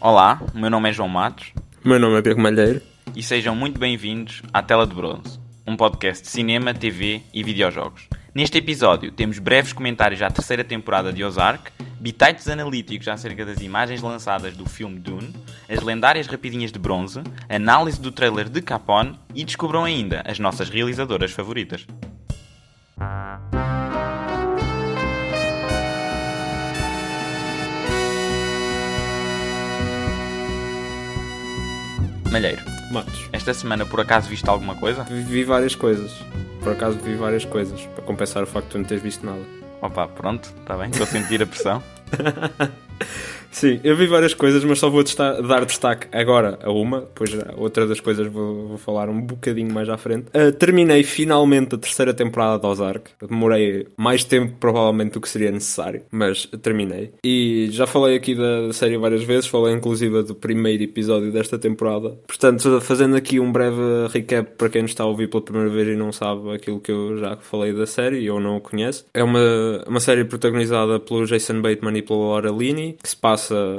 Olá, o meu nome é João Matos. O meu nome é Pedro Malheiro. E sejam muito bem-vindos à Tela de Bronze, um podcast de cinema, TV e videojogos. Neste episódio temos breves comentários à terceira temporada de Ozark, bitites analíticos acerca das imagens lançadas do filme Dune, as lendárias rapidinhas de bronze, análise do trailer de Capone e descobram ainda as nossas realizadoras favoritas. Malheiro, Matos. esta semana por acaso viste alguma coisa? Vi, várias coisas. Por acaso vi várias coisas. Para compensar o facto de tu não teres visto nada. Opa, pronto, está bem, estou a sentir a pressão. Sim, eu vi várias coisas, mas só vou dar destaque agora a uma, pois a outra das coisas vou, vou falar um bocadinho mais à frente. Ah, terminei finalmente a terceira temporada de Ozark. Demorei mais tempo, provavelmente, do que seria necessário, mas terminei. E já falei aqui da, da série várias vezes, falei inclusive do primeiro episódio desta temporada. Portanto, fazendo aqui um breve recap para quem nos está a ouvir pela primeira vez e não sabe aquilo que eu já falei da série ou não o conhece. É uma, uma série protagonizada pelo Jason Bateman e pela Laura Linney, que se passa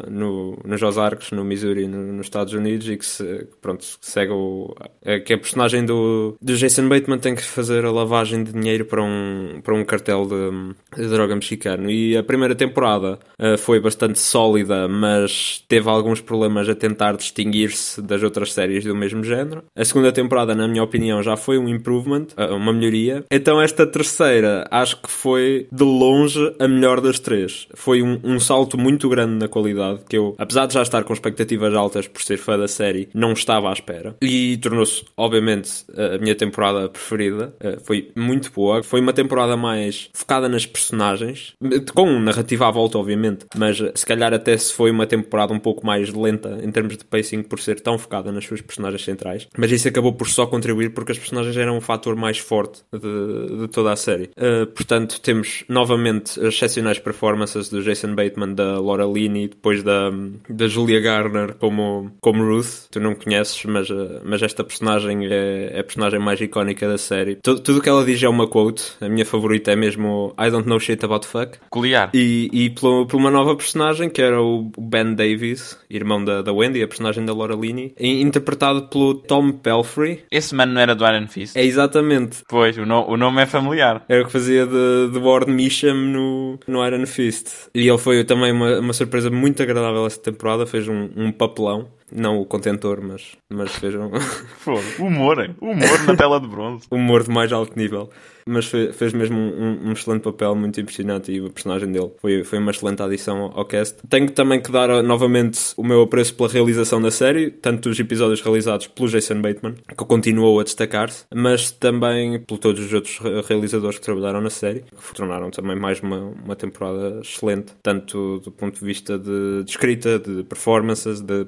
no, nos Ozarks, no Missouri, no- nos Estados Unidos, e que se, pronto, segue o. é que a personagem do, do Jason Bateman tem que fazer a lavagem de dinheiro para um, para um cartel de, de droga mexicano. E a primeira temporada eh, foi bastante sólida, mas teve alguns problemas a tentar distinguir-se das outras séries do mesmo género. A segunda temporada, na minha opinião, já foi um improvement, eh, uma melhoria. Então esta terceira, acho que foi de longe a melhor das três. Foi um, um salto muito grande na qualidade, que eu, apesar de já estar com expectativas altas por ser fã da série, não estava à espera. E tornou-se, obviamente, a minha temporada preferida. Foi muito boa. Foi uma temporada mais focada nas personagens, com narrativa à volta, obviamente, mas eh, se calhar até se foi uma temporada um pouco mais lenta em termos de pacing por ser tão focada nas suas personagens centrais. Mas isso acabou por só contribuir porque as personagens eram um fator mais forte de, de toda a série. Eh, portanto, temos novamente as excepcionais performances do Jason Bateman, da Laura Linney, depois da, da Julia Garner como, como Ruth. Tu não conheces, mas, eh, mas esta personagem é, é a personagem mais icónica da série. Tudo, tudo o que ela diz é uma quote. A minha favorita é mesmo I don't know shit about fuck. Peculiar. E, e pelo- por uma nova personagem que era o Ben Davies, irmão da, da Wendy, a personagem da Laura Linney, interpretado pelo Tom Pelfrey. Esse mano não era do Iron Fist? É exatamente. Pois, o, no- o nome é familiar. Era o que fazia de, de Ward Measham no, no Iron Fist. E ele foi também uma, uma surpresa muito agradável esta temporada. Fez um, um papelão. Não o contentor, mas, mas fez um Fogo. Humor, humor na tela de bronze. humor de mais alto nível. Mas fe- fez mesmo um, um excelente papel, muito impressionante. E a personagem dele foi, foi uma excelente adição ao- cast. Tenho também que dar uh, novamente o meu apreço pela realização da série, tanto dos episódios realizados pelo Jason Bateman, que continuou a destacar-se, mas também por todos os outros re- realizadores que trabalharam na série, que tornaram também mais uma, uma temporada excelente, tanto do ponto de vista de, de escrita, de performances, de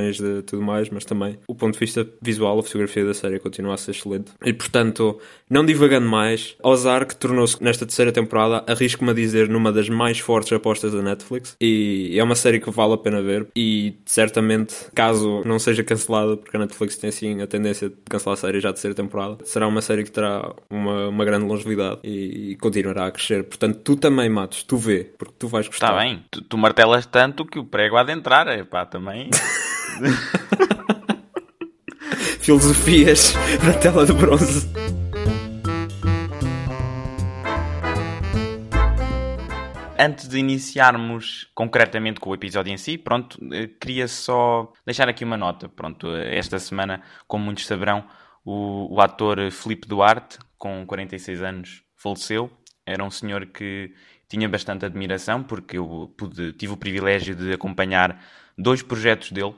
personagens, de tudo mais, mas também o ponto de vista visual, a fotografia da série continua a ser excelente. E portanto, não divagando mais, Ozark tornou-se nesta terceira temporada, arrisco-me a dizer, numa das mais fortes apostas da Netflix. E é uma série que vale a pena ver. E certamente, caso não seja cancelada, porque a Netflix tem assim a tendência de cancelar a série já a terceira temporada, será uma série que terá uma, uma grande longevidade e, continuará a crescer. Portanto, tu também, Matos, tu vê, porque tu vais gostar. Está bem, tu, tu martelas tanto que o prego há de entrar. Epá, também. Filosofias na tela de bronze. Antes de iniciarmos concretamente com o episódio em si, pronto, eh, queria só deixar aqui uma nota. Pronto, eh, esta semana, como muitos saberão, o, o ator Filipe Duarte, com 46 anos, faleceu. Era um senhor que tinha bastante admiração, porque eu pude, tive o privilégio de acompanhar dois projetos dele.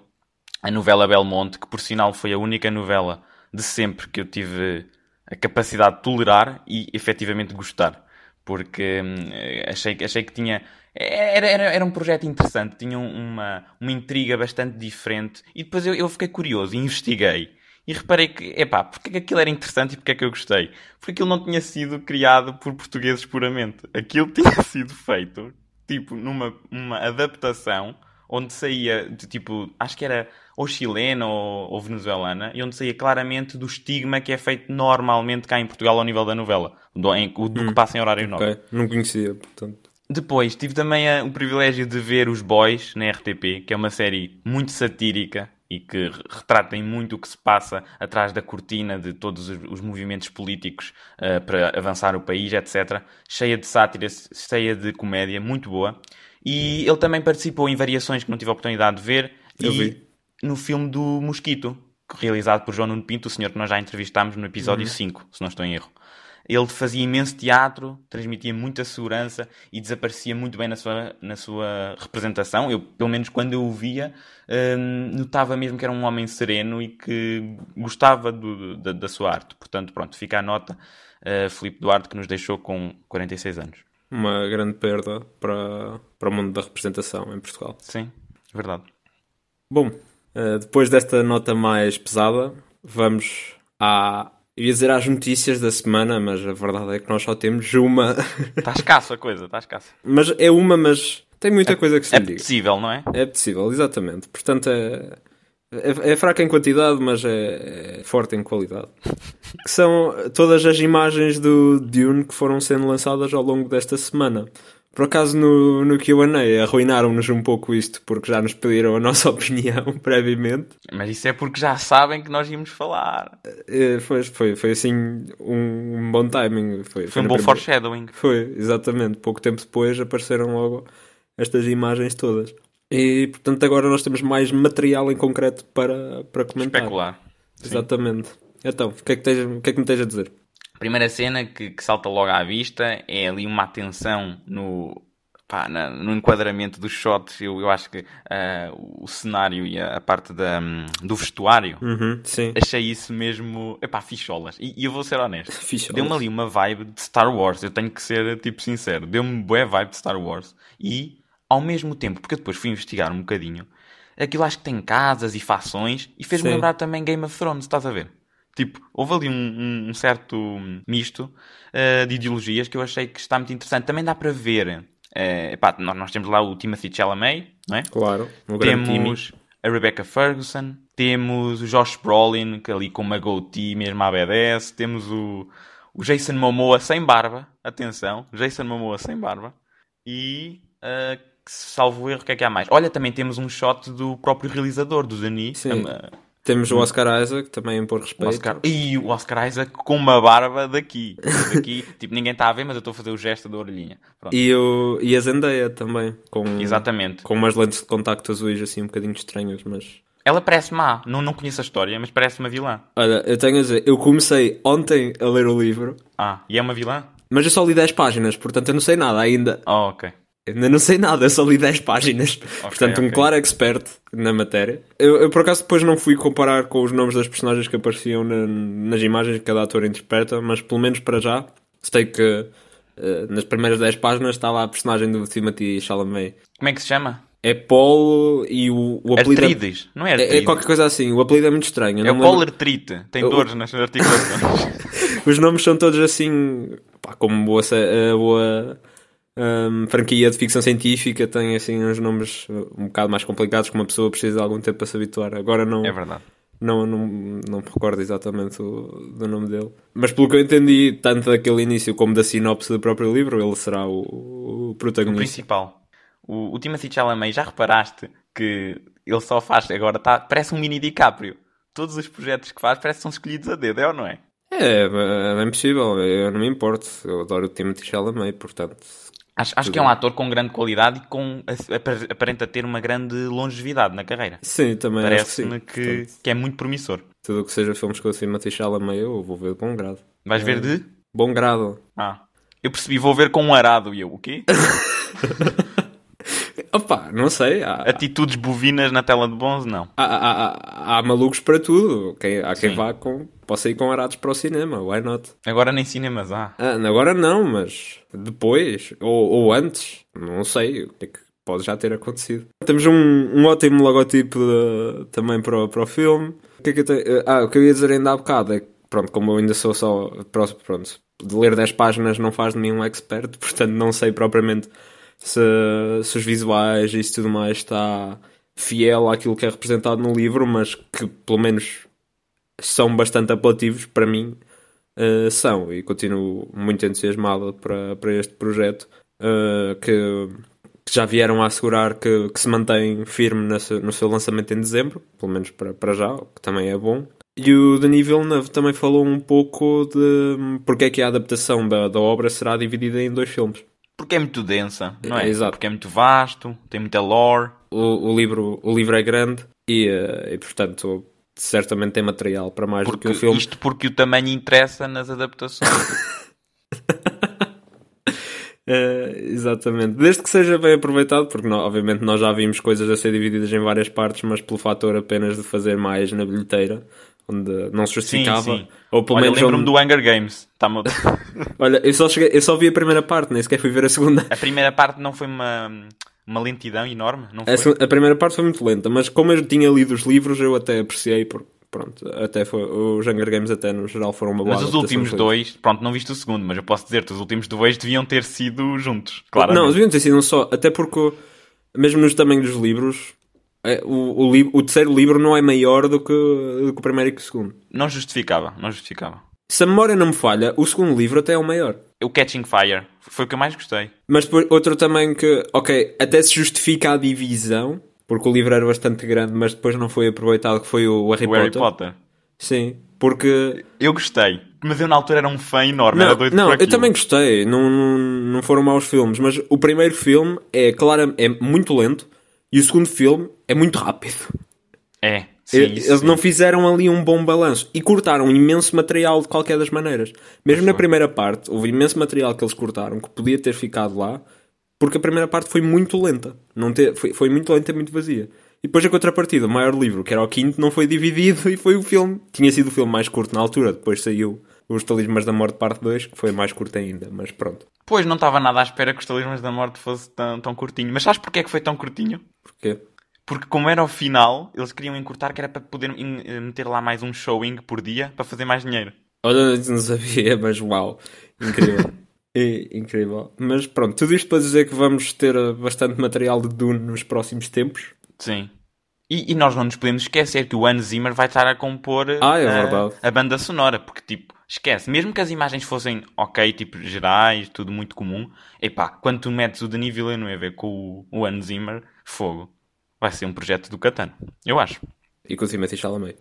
A novela Belmonte, que por sinal foi a única novela de sempre que eu tive a capacidade de tolerar e efetivamente gostar porque hum, achei, achei que tinha. Era, era, era um projeto interessante, tinha um- uma, uma intriga bastante diferente. E depois eu, eu fiquei curioso e investiguei. E reparei que, epá, porque é que aquilo era interessante e porque é que eu gostei? Porque aquilo não tinha sido criado por portugueses puramente. Aquilo tinha sido feito, tipo, numa uma adaptação onde saía, de, tipo, acho que era ou chilena ou, ou venezuelana, e onde saía claramente do estigma que é feito normalmente cá em Portugal ao nível da novela, do, em- do que passa em horário nobre. Ok, não conhecia, portanto. Depois, tive também a, o privilégio de ver Os Boys na RTP, que é uma série muito satírica e que retratem muito o que se passa atrás da cortina de todos os, os movimentos políticos uh, para avançar o país, etc. Cheia de sátira, cheia de comédia, muito boa. E ele também participou em variações que não tive a oportunidade de ver. Eu e vi. no filme do Mosquito, realizado por João Nuno Pinto, o senhor que nós já entrevistámos no episódio 5, se não estou em erro. Ele fazia imenso teatro, transmitia muita segurança e desaparecia muito bem na sua, na sua representação. Eu, pelo menos quando eu o via, hum, notava mesmo que era um homem sereno e que gostava do- da, da sua arte. Portanto, pronto, fica a nota. Uh, Filipe Duarte, que nos deixou com 46 anos. Uma grande perda para, para o mundo da representação em Portugal. Sim, verdade. Bom, eh, depois desta nota mais pesada, vamos à. Eu ia dizer às notícias da semana, mas a verdade é que nós só temos uma. Está escasso a coisa, está escasso. mas é uma, mas tem muita coisa que se É diga. possível, não é? É possível, exatamente. Portanto, é, é, é fraca em quantidade, mas é, é forte em qualidade. Que são todas as imagens do Dune que foram sendo lançadas ao longo desta semana. Por acaso, no, no QA, arruinaram-nos um pouco isto, porque já nos pediram a nossa opinião previamente. Mas isso é porque já sabem que nós íamos falar. Eh, Foi, foi, foi assim um, um bom timing. Foi, Foi um na bom primeira- foreshadowing. Foi, exatamente. Pouco tempo depois apareceram logo estas imagens todas. E portanto agora nós temos mais material em concreto para, para comentar. Especular. Sim. Exatamente. Então, o que, é que tens, o que é que me tens a dizer? Primeira cena que, que salta logo à vista é ali uma atenção no, pá, na- no enquadramento dos shots. Eu, eu acho que ah, o cenário e a, a parte da, hum, do vestuário Uhum, sim. achei isso mesmo. Epá, ficholas. E, e eu vou ser honesto. Deu-me ali uma vibe de Star Wars. Eu tenho que ser tipo sincero. Deu-me boa vibe de Star Wars. E ao mesmo tempo, porque eu depois fui investigar um bocadinho, aquilo acho que tem casas e fações e fez-me Sim. lembrar também Game of Thrones, estás a ver? Tipo, houve ali um, um- um certo misto eh, de ideologias que eu achei que está muito interessante. Também dá para ver. eh, epá, nós, nós temos lá o Timothy Chalamet, não é? Claro. Time. Temos a Rebecca Ferguson, temos o Josh Brolin, que ali com uma goatee mesmo à BDS, temos o, o Jason Momoa sem barba, atenção, Jason Momoa sem barba, e, que, salvo erro, o que é que há mais? Olha, também temos um shot do próprio realizador, do Denis, Sim. ah, Temos o Oscar Isaac, também por respeito. Oscar, e o Oscar Isaac com uma barba daqui, daqui, tipo, ninguém está a ver, mas eu estou a fazer o gesto da orelhinha. Pronto. E, o, e a Zendaya também, com, Exatamente. com umas lentes de contacto azuis assim um bocadinho estranhas, mas... Ela parece má, não, não conheço a história, mas parece uma vilã. Olha, eu tenho a dizer, eu comecei ontem a ler o livro, Ah, e é uma vilã? mas eu só li 10 páginas, portanto eu não sei nada ainda. Oh, ok. Ainda não sei nada, só li 10 páginas. Portanto, um ok. claro expert na matéria. Eu, eu, por acaso, depois não fui comparar com os nomes das personagens que apareciam na- nas imagens que cada ator interpreta, mas pelo menos para já, sei que eh, nas primeiras 10 páginas está lá a personagem do Timothy Chalamet. Como é que se chama? É Paul e o, o apelido. é- Artrides, não é É, artrides. é qualquer coisa assim, o apelido é muito estranho. É o lembro- polartrite. Tem Eu- dores nas articulações. Os nomes são todos assim, pá, como boa, eh, boa hum, franquia de ficção científica, tem assim uns nomes um bocado mais complicados que uma pessoa precisa de algum tempo para se habituar. Agora não, é verdade. não, não, não me recordo exatamente o, do nome dele. Mas pelo que eu entendi, tanto daquele início como da sinopse do próprio livro, ele será o, o O protagonista. principal. O, o Timothy Chalamet, já reparaste que ele só faz agora, tá, parece um mini DiCaprio. Todos os projetos que faz parece que são escolhidos a dedo, é ou não é? É, é bem possível, eu não me importo. Eu adoro o Timothy Chalamet, portanto. Acho, acho que é um ator com grande qualidade e com, apar- aparenta ter uma grande longevidade na carreira. Sim, também acho que que, que é muito promissor. tudo o que seja filmes com o Timothy Chalamet eu vou ver de bom grado. Vais ver de? Bom grado. Ah. Eu percebi, vou ver com um arado. E eu, o quê? Opa, não sei. Há, Atitudes bovinas na tela de bronze, não. há, há, há- há malucos para tudo. Quem, há quem Sim. vá com. Possa ir com arados para o cinema, why not? Agora nem cinemas há. Ah, agora não, mas depois, ou, ou antes, não sei o que é que pode já ter acontecido. Temos um, um ótimo logotipo de- também para o, para o filme. O que é que eu tenho? Ah, o que eu ia dizer ainda há bocado é que, pronto, como eu ainda sou só. Pronto, pronto, de ler 10 páginas não faz de mim um expert, portanto não sei propriamente se, se os visuais e isso tudo mais está fiel àquilo que é representado no livro, mas que pelo menos são bastante apelativos para mim. Uh, são e continuo muito entusiasmado para, para este projeto. uh, que, que, já vieram a assegurar que, que se mantém firme nesse, no seu lançamento em dezembro, pelo menos para, para já, o que também é bom. E o Denis Villeneuve também falou um pouco de porque é que a adaptação da, da obra será dividida em dois filmes. Porque é muito densa, não é? Exato. Porque é muito vasto, tem muita lore. O, o livro, o livro é grande e, e portanto, certamente tem material para mais porque, do que o filme. Isto porque o tamanho interessa nas adaptações. é, exatamente. Desde que seja bem aproveitado, porque não, obviamente nós já vimos coisas a ser divididas em várias partes, mas pelo fator apenas de fazer mais na bilheteira, onde não se justificava. Sim, sim. Ou pelo Olha, menos lembro-me onde... do Hunger Games. Tá Olha, eu só, cheguei, eu só vi a primeira parte, nem sequer fui ver a segunda. A primeira parte não foi uma uma lentidão enorme, não foi? A, a, primeira parte foi muito lenta, mas como eu tinha lido os livros, eu até apreciei, porque pronto, até foi, os Hunger Games até no geral foram uma boa Mas os últimos dois, pronto, não viste o segundo, mas eu posso dizer-te, os últimos dois deviam ter sido juntos, claro. Não, deviam ter sido um só, até porque mesmo nos tamanhos dos livros, é, o, o, o, terceiro livro não é maior do que, do que o primeiro e que o segundo. Não justificava, não justificava. Se a memória não me falha, o segundo livro até é o maior. O Catching Fire. Foi o que eu mais gostei. Mas depois, outro também que, ok, até se justifica a divisão, porque o livro era bastante grande, mas depois não foi aproveitado, que foi o Harry o Potter. Harry Potter. Sim, porque... Eu gostei, mas eu na altura era um fã enorme, não, era doido Não, eu também gostei, não, não, não foram maus filmes, mas o primeiro filme é, claro, é muito lento, e o segundo filme é muito rápido. É. Sim, Eles não fizeram ali um bom balanço e cortaram imenso material de qualquer das maneiras. Mesmo na primeira parte, houve imenso material que eles cortaram que podia ter ficado lá porque a primeira parte foi muito lenta. Não foi, foi muito lenta e muito vazia. E depois a contrapartida, o maior livro, que era o quinto, não foi dividido e foi o filme. Tinha sido o filme mais curto na altura, depois saiu Os Talismas da Morte parte 2, que foi mais curto ainda, mas pronto. Pois, não estava nada à espera que Os Talismas da Morte fosse tão, tão curtinho. Mas sabes porquê é que foi tão curtinho? Porquê? Porque como era o final, eles queriam encurtar que era para poder eh, meter lá mais um showing por dia para fazer mais dinheiro. Olha, não sabia, mas uau, incrível. é, incrível. Mas pronto, tudo isto para dizer que vamos ter eh, bastante material de Dune nos próximos tempos. Sim. E, e nós não nos podemos esquecer que o Hans Zimmer vai estar a compor ah, é a, a banda sonora, porque tipo, esquece, mesmo que as imagens fossem ok, tipo gerais, tudo muito comum, epá, quando tu metes o Denis Villeneuve com o, o Hans Zimmer, fogo vai ser um projeto do Catano. Eu acho. E com o Timothy Chalamet.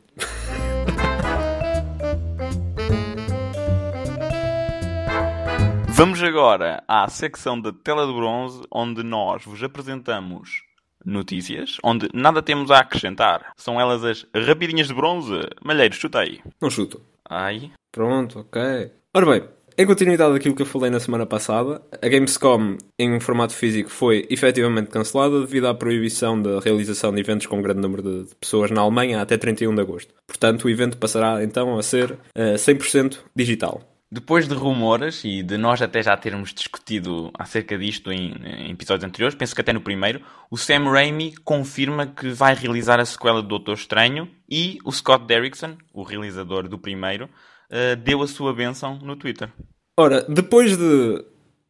Vamos agora à secção da tela de bronze, onde nós vos apresentamos notícias, onde nada temos a acrescentar. São elas as rapidinhas de bronze. Malheiro, chutei. Não chuto. Ai. Pronto, ok. Ora bem, em continuidade daquilo que eu falei na semana passada, a Gamescom em formato físico foi efetivamente cancelada devido à proibição da realização de eventos com um grande número de pessoas na Alemanha até 31 de agosto. Portanto, o evento passará então a ser uh, eh, 100% digital. Depois de rumores e de nós até já termos discutido acerca disto em, em, episódios anteriores, penso que até no primeiro, o Sam Raimi confirma que vai realizar a sequela do Doutor Estranho e o Scott Derrickson, o realizador do primeiro, uh, deu a sua benção no Twitter. Ora, depois de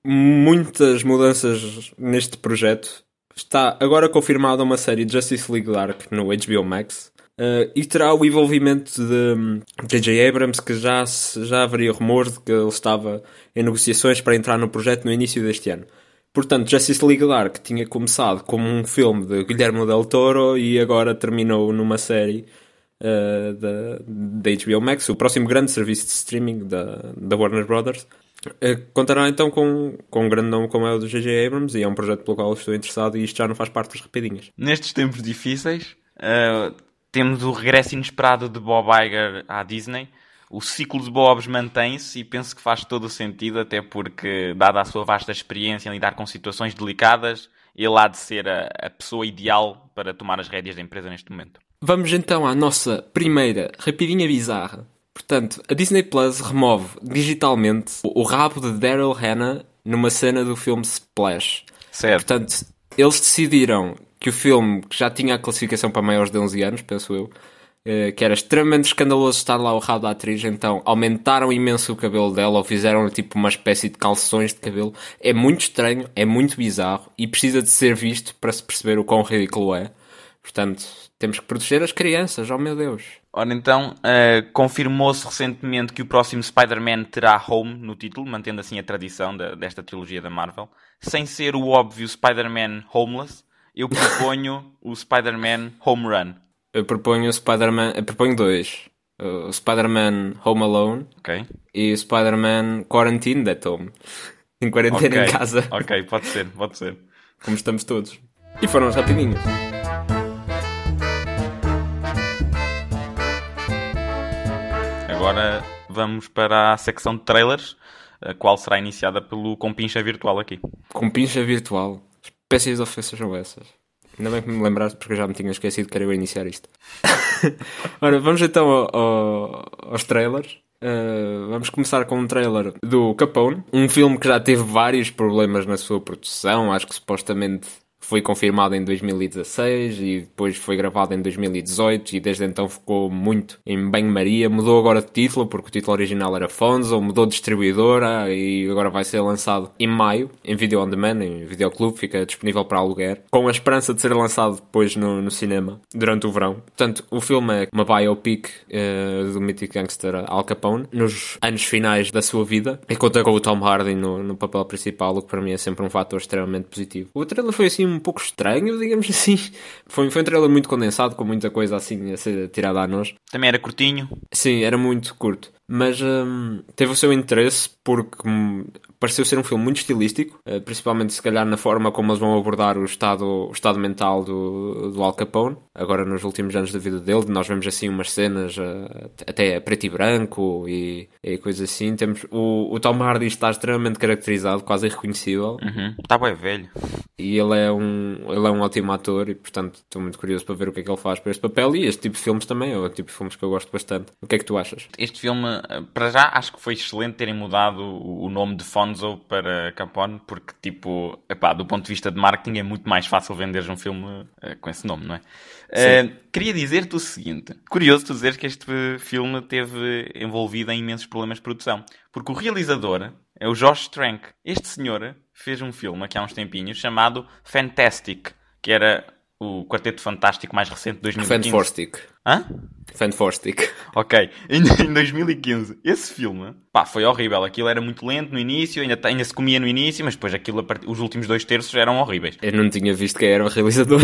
muitas mudanças neste projeto, está agora confirmada uma série Justice League Dark no HBO Max. Uh, e terá o envolvimento de J.J. Abrams, que já, já haveria rumores de que ele estava em negociações para entrar no projeto no início deste ano. Portanto, Justice League Dark tinha começado como um filme de Guillermo del Toro e agora terminou numa série uh, da, da HBO Max, o próximo grande serviço de streaming da, da Warner Brothers. Uh, contará então com, com um grande nome como é o do J.J. Abrams e é um projeto pelo qual estou interessado e isto já não faz parte das rapidinhas. Nestes tempos difíceis, uh, temos o regresso inesperado de Bob Iger à Disney. O ciclo de Bobs mantém-se e penso que faz todo o sentido, até porque, dada a sua vasta experiência em lidar com situações delicadas, ele há de ser a, a pessoa ideal para tomar as rédeas da empresa neste momento. Vamos então à nossa primeira rapidinha bizarra. Portanto, a Disney Plus remove digitalmente o rabo de Daryl Hannah numa cena do filme Splash. Certo. Portanto, eles decidiram que o filme, que já tinha a classificação para maiores de 11 anos, penso eu, eh, que era extremamente escandaloso estar lá o rabo da atriz, então aumentaram imenso o cabelo dela ou fizeram tipo uma espécie de calções de cabelo. É muito estranho, é muito bizarro e precisa de ser visto para se perceber o quão ridículo é. Portanto, temos que proteger as crianças, oh meu Deus. Ora então, uh, confirmou-se recentemente que o próximo Spider-Man terá Home no título, mantendo assim a tradição de, desta trilogia da Marvel. Sem ser o óbvio Spider-Man Homeless, eu proponho o Spider-Man Home Run. Eu proponho o Spider-Man. Eu proponho dois. O Spider-Man Home Alone Ok? e o Spider-Man Quarantine at Home. Em quarentena Ok, em casa, Ok, pode ser, pode ser. como estamos todos. E foram as Agora vamos para a secção de trailers, a qual será iniciada pelo Compincha Virtual aqui. Com pincha virtual. Espécies de ofensas são essas. Ainda bem que me lembraste porque eu já me tinha esquecido que era eu iniciar isto. Ora, vamos então ao- ao- aos trailers. Uh, vamos começar com um trailer do Capone, um filme que já teve vários problemas na sua produção. Acho que supostamente foi confirmado em 2016 e depois foi gravado em 2018 e desde então ficou muito em banho-maria. Mudou agora de título porque o título original era Fonzo, mudou de distribuidora e agora vai ser lançado em maio em video on demand, em videoclube, fica disponível para aluguer, com a esperança de ser lançado depois no, no cinema durante o verão. Portanto, o filme é uma biopic eh, do mítico gangster Al Capone nos anos finais da sua vida e conta com o Tom Hardy no, no papel principal, o que para mim é sempre um fator extremamente positivo. O trailer foi assim um pouco estranho, digamos assim. Foi, foi um trailer muito condensado, com muita coisa assim a ser tirada a nós. Também era curtinho, Sim, era muito curto. Mas hum, teve o seu interesse porque hum, pareceu ser um filme muito estilístico, eh, principalmente se calhar na forma como eles vão abordar o estado, o estado mental do, do Al Capone, agora nos últimos anos da vida dele. Nós vemos assim umas cenas eh, até preto e branco e, e coisas assim. Temos, o, o Tom Hardy está extremamente caracterizado, quase irreconhecível. uhum. está bem velho. E ele é, um, ele é um ótimo ator e, portanto, estou muito curioso para ver o que é que ele faz para este papel. E este tipo de filmes também é o tipo de filmes que eu gosto bastante. O que é que tu achas? Este filme, para já, acho que foi excelente terem mudado o nome de Fonzo para Capone, porque, tipo, epá, do ponto de vista de marketing é muito mais fácil venderes um filme eh, com esse nome, não é? Eh, queria dizer-te o seguinte: curioso tu dizeres que este filme teve envolvido em imensos problemas de produção, porque o realizador é o Josh Trank. Este senhor fez um filme aqui há uns tempinhos chamado Fantastic, que era o Quarteto Fantástico mais recente de 2015. Fantastic. Hã? Fantastic. Ok, em, em 2015, esse filme, pá, foi horrível. Aquilo era muito lento no início, ainda, ainda se comia no início, mas depois aquilo, os últimos dois terços eram horríveis. Eu não tinha visto quem era o realizador.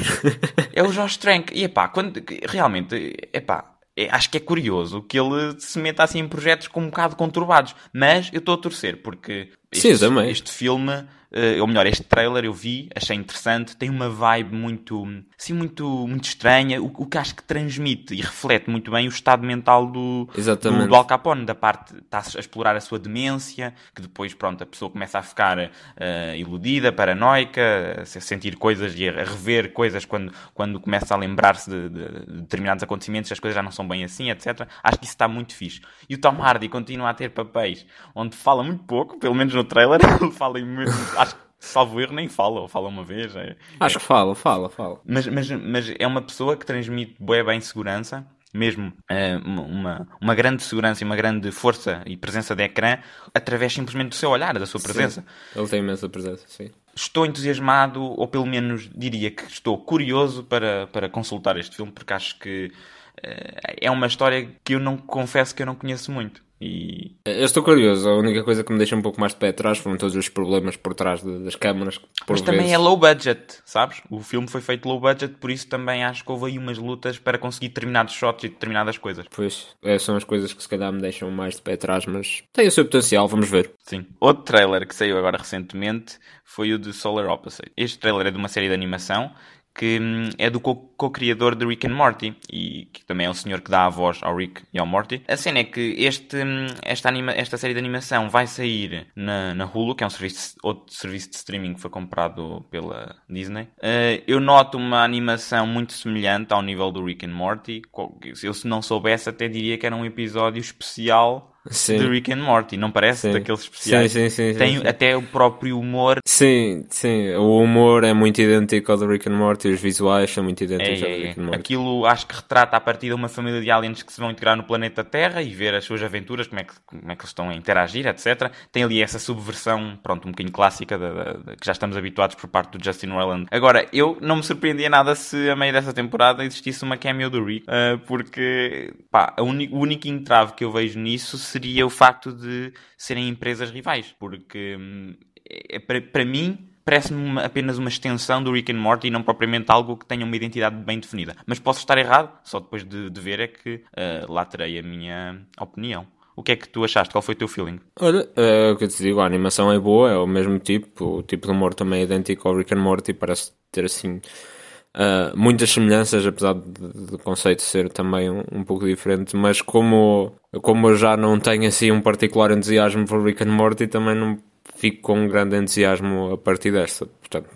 É o Josh Trank. E epá, quando, realmente, epá, é- acho que é curioso que ele se meta assim em projetos com um bocado conturbados. Mas eu estou a torcer, porque Sim, este, também. este filme, eh, ou melhor, este trailer eu vi, achei interessante, tem uma vibe muito, assim, muito, muito estranha, o, o que acho que transmite e reflete muito bem o estado mental do, do, do Al Capone, da parte, está a explorar a sua demência, que depois, pronto, a pessoa começa a ficar eh, iludida, paranoica, a se- sentir coisas e a rever coisas quando, quando começa a lembrar-se de, de- de determinados acontecimentos, as coisas já não são bem assim, etc. Acho que isso está muito fixe. E o Tom Hardy continua a ter papéis onde fala muito pouco, pelo menos no trailer, ele fala imenso, salvo erro, nem fala, ou fala uma vez. é- Acho que fala, fala, fala. mas, mas, mas é uma pessoa que transmite bué bem segurança, mesmo eh, uma, uma grande segurança e uma grande força e presença de ecrã, através simplesmente do seu olhar, da sua presença. Ele tem imensa presença, sim. Estou entusiasmado, ou pelo menos diria que estou curioso para, para consultar este filme, porque acho que eh, é uma história que eu não confesso que eu não conheço muito. E Eu estou curioso. A única coisa que me deixa um pouco mais de pé atrás foram todos os problemas por trás de- das câmaras. Mas também vezes- é low budget, sabes? O filme foi feito low budget, por isso também acho que houve aí umas lutas para conseguir determinados shots e determinadas coisas. Pois, é, são as coisas que se calhar me deixam mais de pé atrás, mas tem o seu potencial, vamos ver. Sim. Outro trailer que saiu agora recentemente foi o de Solar Opposite. Este trailer é de uma série de animação que hum, é do co- co-criador de Rick and Morty e que também é o senhor que dá a voz ao Rick e ao Morty. A cena é que este, hum, esta, anima- esta série de animação vai sair na, na Hulu, que é um serviço, outro serviço de streaming que foi comprado pela Disney. Eh, eu noto uma animação muito semelhante ao nível do Rick and Morty. Eu se não soubesse até diria que era um episódio especial Sim. de Rick and Morty, não parece? Sim. Daqueles especiais. Sim, sim, sim, Tem até o próprio humor. Sim, sim, o humor é muito idêntico ao do Rick and Morty, os visuais são muito É, idênticos ao do é, Rick and é. Morty. Aquilo acho que retrata a partir de uma família de aliens que se vão integrar no planeta Terra e ver as suas aventuras, como é que, como é que eles estão a interagir, etc. Tem ali essa subversão, pronto, um bocadinho clássica da- da- da- que já estamos habituados por parte do Justin Roiland. Agora, eu não me surpreendia nada se a meio dessa temporada existisse uma cameo do Rick, ah, porque pá, o único entrave que eu vejo nisso seria o facto de serem empresas rivais, porque hum, é, para, para mim parece-me apenas uma extensão do Rick and Morty e não propriamente algo que tenha uma identidade bem definida. Mas posso estar errado, só depois de, de ver é que ah, lá terei a minha opinião. O que é que tu achaste? Qual foi o teu feeling? Olha, é o que eu te digo, a animação é boa, é o mesmo tipo, o tipo de humor também é idêntico ao Rick and Morty, parece ter assim ah, muitas semelhanças, apesar do conceito ser também um, um pouco diferente, mas como, como eu já não tenho assim um particular entusiasmo por Rick and Morty, também não fico com um grande entusiasmo a partir desta. Portanto,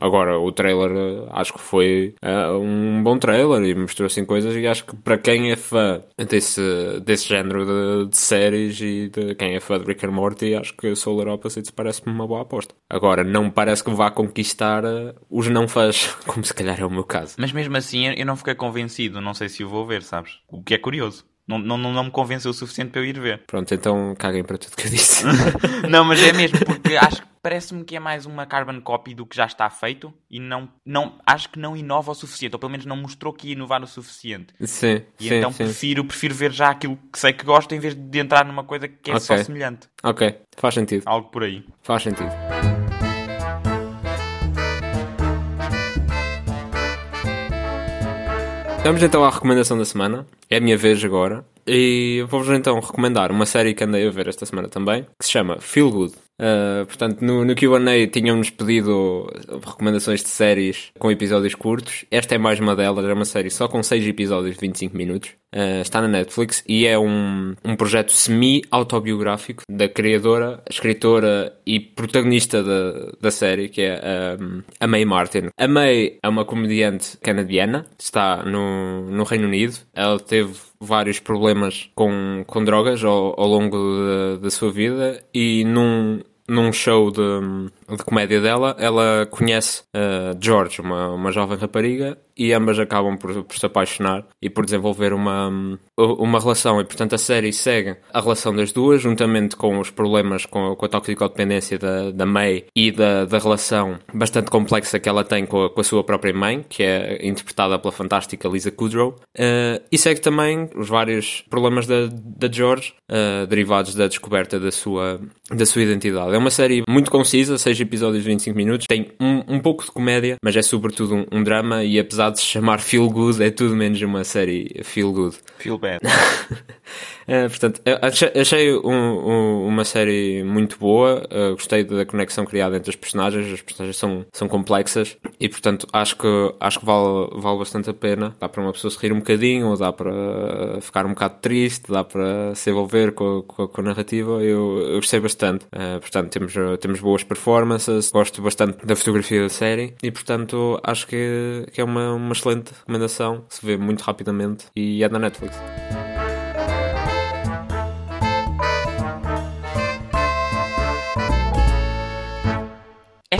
agora o trailer eh, acho que foi eh, um bom trailer e mostrou assim coisas e acho que para quem é fã desse, desse género de, de séries e de quem é fã de Rick and Morty, acho que Solar Opposites parece-me uma boa aposta. Agora, não parece que vá conquistar eh, os não fãs, como se calhar é o meu caso. Mas mesmo assim eu não fiquei convencido, não sei se o vou ver, sabes? O que é curioso. Não, não, não me convenceu o suficiente para eu ir ver. Pronto, então caguem para tudo que eu disse. não, mas é mesmo, porque acho que parece-me que é mais uma carbon copy do que já está feito e não, não acho que não inova o suficiente, ou pelo menos não mostrou que ia inovar o suficiente. sim, E sim, então sim. prefiro, prefiro ver já aquilo que sei que gosto em vez de entrar numa coisa que é só Ok. semelhante. Ok, faz sentido. Algo por aí. Faz sentido. Vamos então à recomendação da semana. É a minha vez agora. E vou-vos então recomendar uma série que andei a ver esta semana também, que se chama Feel Good. Uh, portanto, no, no QA tinham-nos pedido recomendações de séries com episódios curtos. Esta é mais uma delas, é uma série só com 6 episódios de 25 minutos. Uh, está na Netflix e é um, um projeto semi-autobiográfico da criadora, escritora e protagonista da, da série, que é um, a May Martin. A May é uma comediante canadiana, está no, no Reino Unido. Ela teve vários problemas com, com drogas ao, ao longo da sua vida e num, num show de, de comédia dela, ela conhece uh, George, uma, uma jovem rapariga, e ambas acabam por, por se apaixonar e por desenvolver uma, uma relação. E portanto a série segue a relação das duas, juntamente com os problemas com, a- com a toxicodependência da, da May e da, da relação bastante complexa que ela tem com a, com a sua própria mãe, que é interpretada pela fantástica Lisa Kudrow. Uh, e segue também os vários problemas da, da George, uh, derivados da descoberta da sua, da sua identidade. É uma série muito concisa, 6 episódios de 25 minutos, tem um, um pouco de comédia, mas é sobretudo um, um drama e apesar de se chamar Feel Good, é tudo menos uma série Feel Good. Feel É, portanto, achei, um- um- uma série muito boa, uh, gostei da conexão criada entre os personagens, as personagens são, são complexas e, portanto, acho que, acho que vale, vale bastante a pena. Dá para uma pessoa se rir um bocadinho, dá para ficar um bocado triste, dá para se envolver com, com, com a narrativa. Eu, eu gostei bastante. Uh, portanto, temos, temos boas performances, gosto bastante da fotografia da série e, portanto, acho que, que é uma, uma excelente recomendação, se vê muito rapidamente e é na Netflix.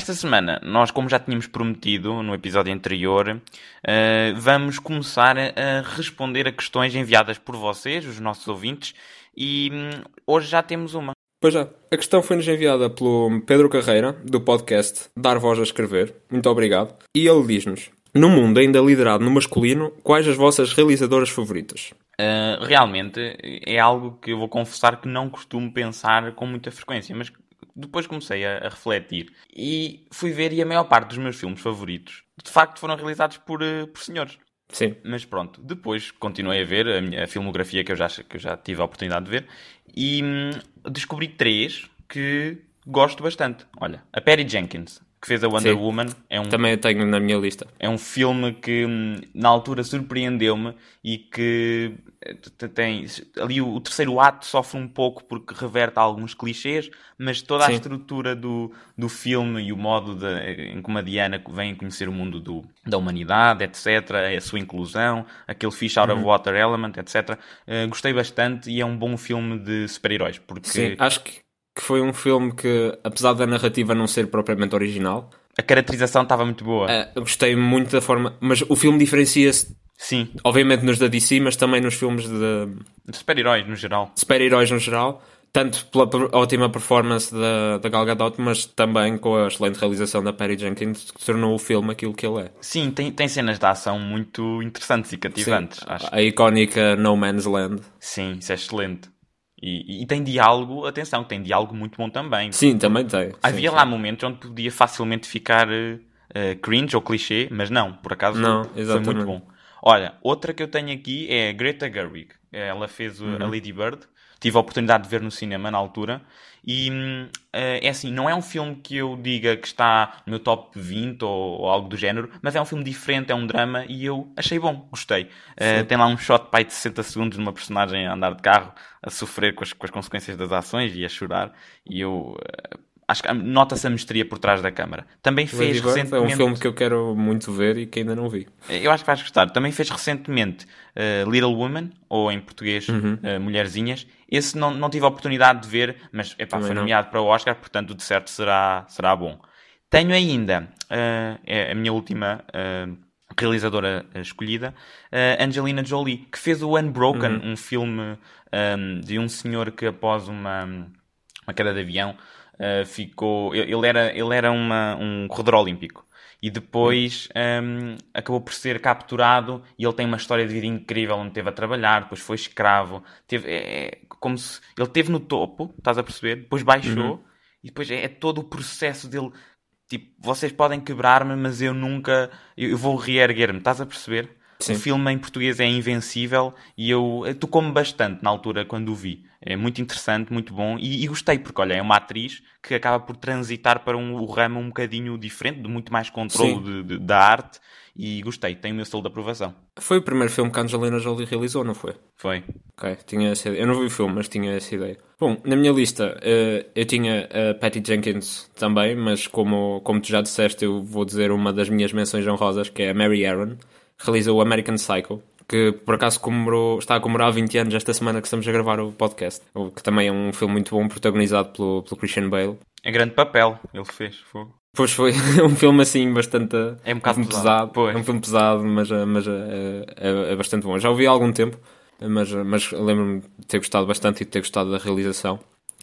Esta semana, nós, como já tínhamos prometido no episódio anterior, eh, vamos começar a responder a questões enviadas por vocês, os nossos ouvintes, e hum, hoje já temos uma. Pois já. A questão foi-nos enviada pelo Pedro Carreira, do podcast Dar Voz a Escrever. Muito obrigado. E ele diz-nos: No mundo ainda liderado no masculino, quais as vossas realizadoras favoritas? Uh, realmente é algo que eu vou confessar que não costumo pensar com muita frequência, mas depois comecei a, a refletir e fui ver e a maior parte dos meus filmes favoritos de facto foram realizados por, uh, por senhores. Sim. Mas pronto, depois continuei a ver a, minha, a filmografia que eu, já, que eu já tive a oportunidade de ver e hum, descobri três que gosto bastante. Olha, a Patty Jenkins, que fez a Wonder Sim. Woman. É um, Também tenho na minha lista. é um filme que hum, na altura surpreendeu-me e que eh, tem ali o, o terceiro ato sofre um pouco porque reverte alguns clichês, mas toda a Sim. estrutura do, do filme e o modo de, em como a Diana vem conhecer o mundo do, da humanidade, etc., a sua inclusão, aquele fish out Uhum. of water element, etc., eh, gostei bastante e é um bom filme de super-heróis porque Sim, acho que, que foi um filme que, apesar da narrativa não ser propriamente original, a caracterização estava muito boa. eu gostei muito da forma. Mas o filme diferencia-se, Sim, obviamente, nos da DC, mas também nos filmes de super-heróis no geral. super-heróis no geral. Tanto pela ótima performance da, da Gal Gadot, mas também com a excelente realização da Patty Jenkins, que tornou o filme aquilo que ele é. Sim, tem, tem cenas de ação muito interessantes e cativantes, Sim, acho. A icónica No Man's Land. Sim, isso é excelente. E, e tem diálogo, atenção, tem diálogo muito bom também. Sim, também tem. Havia Sim, lá sim. momentos onde podia facilmente ficar eh, cringe ou clichê, mas não, por acaso Não, foi exatamente. muito bom. Olha, outra que eu tenho aqui é a Greta Gerwig. Ela fez Uhum. a Lady Bird. Tive a oportunidade de ver no cinema na altura. E eh, é assim, não é um filme que eu diga que está no meu top 20 ou, ou algo do género, mas é um filme diferente, é um drama e eu achei bom, gostei. Eh, tem lá um shot pai de 60 segundos de uma personagem a andar de carro, a sofrer com as, com as consequências das ações e a chorar. E eu eh, acho que nota-se a mestria por trás da câmara. Também Lady fez Bird é recentemente. um filme que eu quero muito ver e que ainda não vi. Eu acho que vais gostar. Também fez recentemente uh, Little Women, ou em português Uhum. uh, Mulherzinhas. Esse não, não tive a oportunidade de ver, mas epá, Também foi não. nomeado para o Oscar, portanto de certo será, será bom. Tenho ainda uh, é a minha última realizadora escolhida, Angelina Jolie, que fez o Unbroken, Uhum. um filme um, de um senhor que após uma, uma queda de avião uh, ficou. Ele era, ele era uma, um corredor olímpico e depois um, acabou por ser capturado e ele tem uma história de vida incrível onde teve a trabalhar, depois foi escravo, teve, é, é como se ele teve no topo, estás a perceber? Depois baixou e depois é, é todo o processo dele. Tipo, vocês podem quebrar-me, mas eu nunca. Eu, eu vou reerguer-me, estás a perceber? Sim. O filme em português é Invencível e eu eu tocou-me bastante na altura quando o vi. É muito interessante, muito bom e, e gostei, porque olha, é uma atriz que acaba por transitar para um, o ramo um bocadinho diferente, de muito mais controle de- de- da arte e gostei, tem o meu selo de aprovação. Foi o primeiro filme que a Angelina Jolie realizou, não foi? Foi. Ok, tinha essa ideia. Eu não vi o filme, mas tinha essa ideia. Bom, na minha lista eh, eu tinha a Patty Jenkins também, mas como, como tu já disseste, eu vou dizer uma das minhas menções honrosas, que é a Mary Aaron, que realizou o American Psycho, que por acaso comemorou, está a comemorar 20 anos esta semana que estamos a gravar o podcast, o que também é um filme muito bom, protagonizado pelo, pelo Christian Bale. É grande papel, ele fez. Foi. Pois foi um filme assim bastante É um bocado pesado. É um filme pesado, mas, eh, mas eh, é, é bastante bom. Já o vi há algum tempo, mas, mas lembro-me de ter gostado bastante e de ter gostado da realização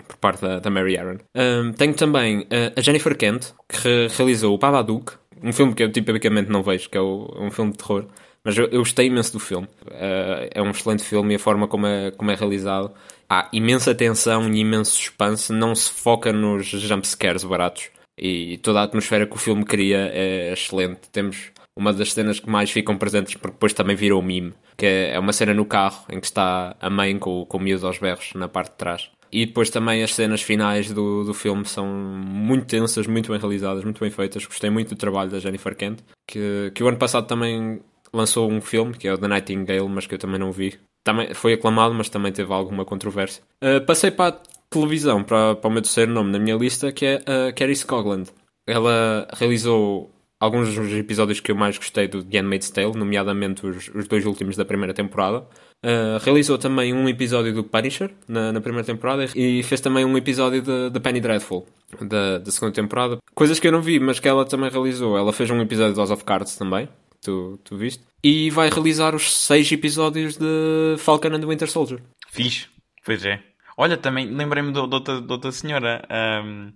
por parte da, da Mary Aaron. Ahm, tenho também eh, a Jennifer Kent, que re- realizou o Babadook, um filme que eu tipicamente não vejo, que é o- um filme de terror. Mas eu, eu gostei imenso do filme. Eh, é um excelente filme e a forma como é, como é realizado. Há imensa tensão e imenso suspense. Não se foca nos jumpscares baratos. E toda a atmosfera que o filme cria é excelente. Temos uma das cenas que mais ficam presentes, porque depois também virou meme, que é uma cena no carro em que está a mãe com, com o miúdo aos berros na parte de trás. E depois também as cenas finais do, do filme são muito tensas, muito bem realizadas, muito bem feitas. Gostei muito do trabalho da Jennifer Kent, que, que o ano passado também lançou um filme, que é o The Nightingale, mas que eu também não vi. Também foi aclamado, mas também teve alguma controvérsia. Uh, passei para a televisão, para, para o meu terceiro nome na minha lista, que é a Carrie Scogland. Ela realizou alguns dos episódios que eu mais gostei do The Handmaid's Tale, nomeadamente os, os dois últimos da primeira temporada. Uh, realizou também um episódio do Punisher na, na primeira temporada e fez também um episódio de Penny Dreadful da, da segunda temporada. Coisas que eu não vi, mas que ela também realizou. Ela fez um episódio de House of Cards também, tu, tu viste. E vai realizar os seis episódios de Falcon and the Winter Soldier. Fixe, pois é. Olha, também lembrei-me de, outra, de outra senhora, ahm,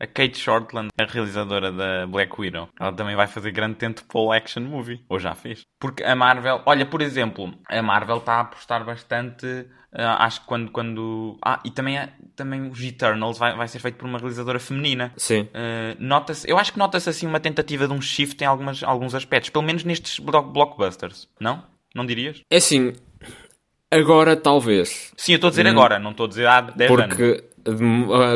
a Kate Shortland, a realizadora da Black Widow. Ela também vai fazer grande tento pole action movie, ou já fez. Porque a Marvel, olha, por exemplo, a Marvel está a apostar bastante, ah, acho que quando, quando... Ah, e também, é- também os Eternals vai, vai ser feito por uma realizadora feminina. Sim. Uh, nota-se, eu acho que nota-se assim uma tentativa de um shift em algumas, alguns aspectos, pelo menos nestes blo- blockbusters, não? Não dirias? É assim, agora talvez. Sim, eu estou a dizer agora, não estou a dizer há 10 anos. Porque Uh,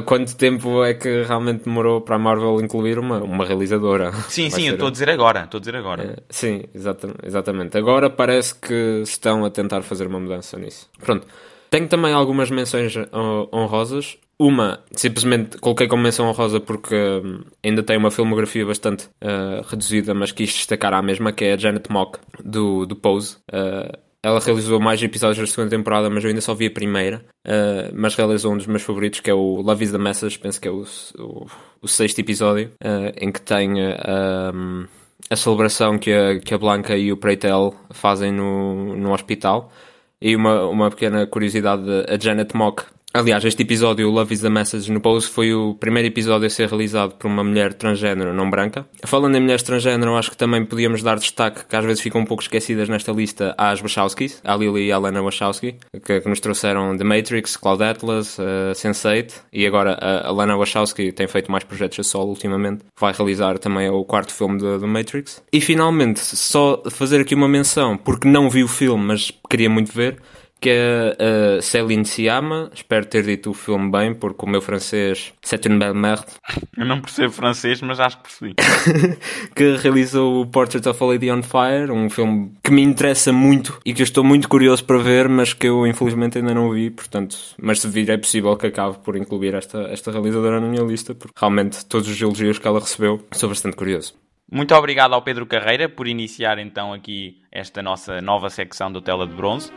quanto tempo é que realmente demorou para a Marvel incluir uma, uma realizadora? Sim, Vai sim, eu estou a dizer agora. Estou a dizer agora. É, sim, exata- exatamente. Agora parece que estão a tentar fazer uma mudança nisso. Pronto. Tenho também algumas menções hon- honrosas. Uma, simplesmente coloquei como menção honrosa porque hum, ainda tem uma filmografia bastante uh, reduzida, mas quis destacar a mesma, que é a Janet Mock, do, do Pose. Uh, ela realizou mais episódios da segunda temporada, mas eu ainda só vi a primeira. Uh, mas realizou um dos meus favoritos, que é o Love is the Message, penso que é o, o, o sexto episódio, uh, em que tem um, a celebração que a, que a Blanca e o Preitel fazem no, no hospital. E uma, uma pequena curiosidade, a Janet Mock. Aliás, este episódio, Love is the Message no Pose, foi o primeiro episódio a ser realizado por uma mulher transgênero não branca. Falando em mulheres transgênero, acho que também podíamos dar destaque, que às vezes ficam um pouco esquecidas nesta lista, às Wachowskis, a Lily e a Lena Wachowski, que, que nos trouxeram The Matrix, Cloud Atlas, uh, Sense8, e agora a, a Lena Wachowski tem feito mais projetos a solo ultimamente. Vai realizar também o quarto filme The Matrix. E finalmente, só fazer aqui uma menção, porque não vi o filme, mas queria muito ver, que é a Céline Sciamma. Espero ter dito o filme bem, porque o meu francês c'est une belle merde. Eu não percebo francês, mas acho que percebi. que realizou o Portrait of a Lady on Fire, um filme que me interessa muito e que eu estou muito curioso para ver, mas que eu infelizmente ainda não vi, portanto, mas se vir é possível que acabe por incluir esta, esta realizadora na minha lista, porque realmente todos os elogios que ela recebeu, sou bastante curioso. Muito obrigado ao Pedro Carreira por iniciar então aqui esta nossa nova secção do Tela de Bronze.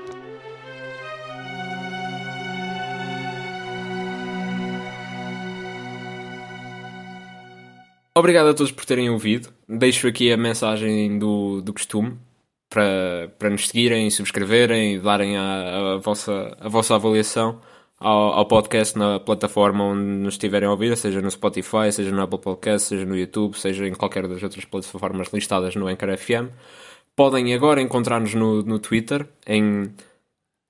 Obrigado a todos por terem ouvido. Deixo aqui a mensagem do, do costume para, para nos seguirem, subscreverem e darem a, a, vossa, a vossa avaliação ao, ao podcast na plataforma onde nos estiverem a ouvir, seja no Spotify, seja no Apple Podcast, seja no YouTube, seja em qualquer das outras plataformas listadas no Anchor FM. Podem agora encontrar-nos no, no Twitter em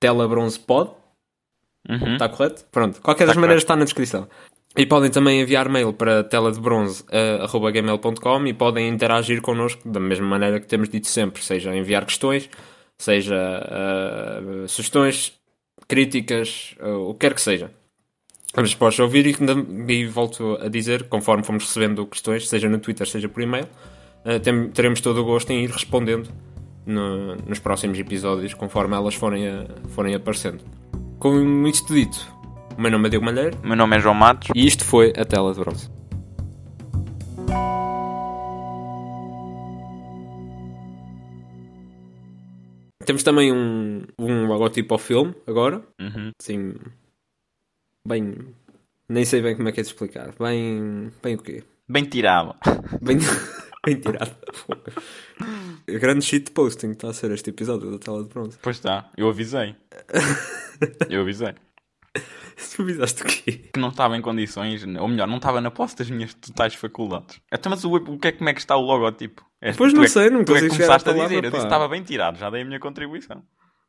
telabronzepod. Uhum. Está correto? Pronto. Qualquer das Tá maneiras correto. está na descrição. E podem também enviar mail para teladebronze.gmail.com e podem interagir connosco da mesma maneira que temos dito sempre, seja enviar questões, seja uh, sugestões, críticas, uh, o que quer que seja. Estamos dispostos a ouvir e, e volto a dizer, conforme fomos recebendo questões, seja no Twitter, seja por e-mail, tem, teremos todo o gosto em ir respondendo no, nos próximos episódios, conforme elas forem, a, forem aparecendo. Com isto dito, o meu nome é Diogo Malheiro Meu nome é João Matos. e isto foi a tela de bronze. Temos também um, um logotipo ao filme agora. Uhum. Assim. Bem. Nem sei bem como é que é de explicar. Bem. Bem o quê? Bem tirado. Bem, bem tirado. Grande shit posting está a ser este episódio da tela de bronze. Pois está, eu avisei. Eu avisei. Tu avisaste o quê? Que não estava em condições, ou melhor, não estava na posse das minhas totais faculdades. Então, mas o, o que é, como é que está o logotipo? É, Pois não é- sei, não Tu é que começaste a palavra, dizer, eu disse que estava bem tirado, já dei a minha contribuição.